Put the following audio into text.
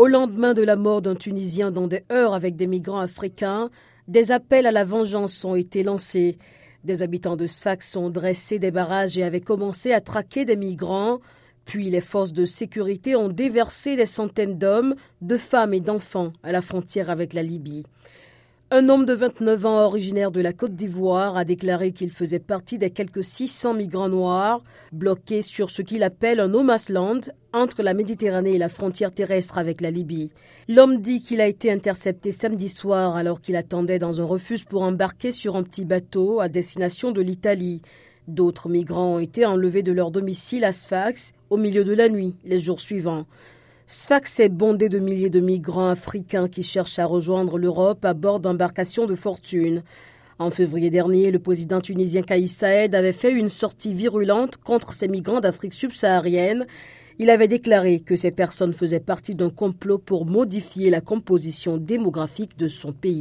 Au lendemain de la mort d'un Tunisien dans des heures avec des migrants africains, des appels à la vengeance ont été lancés. Des habitants de Sfax ont dressé des barrages et avaient commencé à traquer des migrants. Puis les forces de sécurité ont déversé des centaines d'hommes, de femmes et d'enfants à la frontière avec la Libye. Un homme de 29 ans originaire de la Côte d'Ivoire a déclaré qu'il faisait partie des quelques 600 migrants noirs bloqués sur ce qu'il appelle un no entre la Méditerranée et la frontière terrestre avec la Libye. L'homme dit qu'il a été intercepté samedi soir alors qu'il attendait dans un refuge pour embarquer sur un petit bateau à destination de l'Italie. D'autres migrants ont été enlevés de leur domicile à Sfax au milieu de la nuit les jours suivants. Sfax est bondé de milliers de migrants africains qui cherchent à rejoindre l'Europe à bord d'embarcations de fortune. En février dernier, le président tunisien Kaïs Saed avait fait une sortie virulente contre ces migrants d'Afrique subsaharienne. Il avait déclaré que ces personnes faisaient partie d'un complot pour modifier la composition démographique de son pays.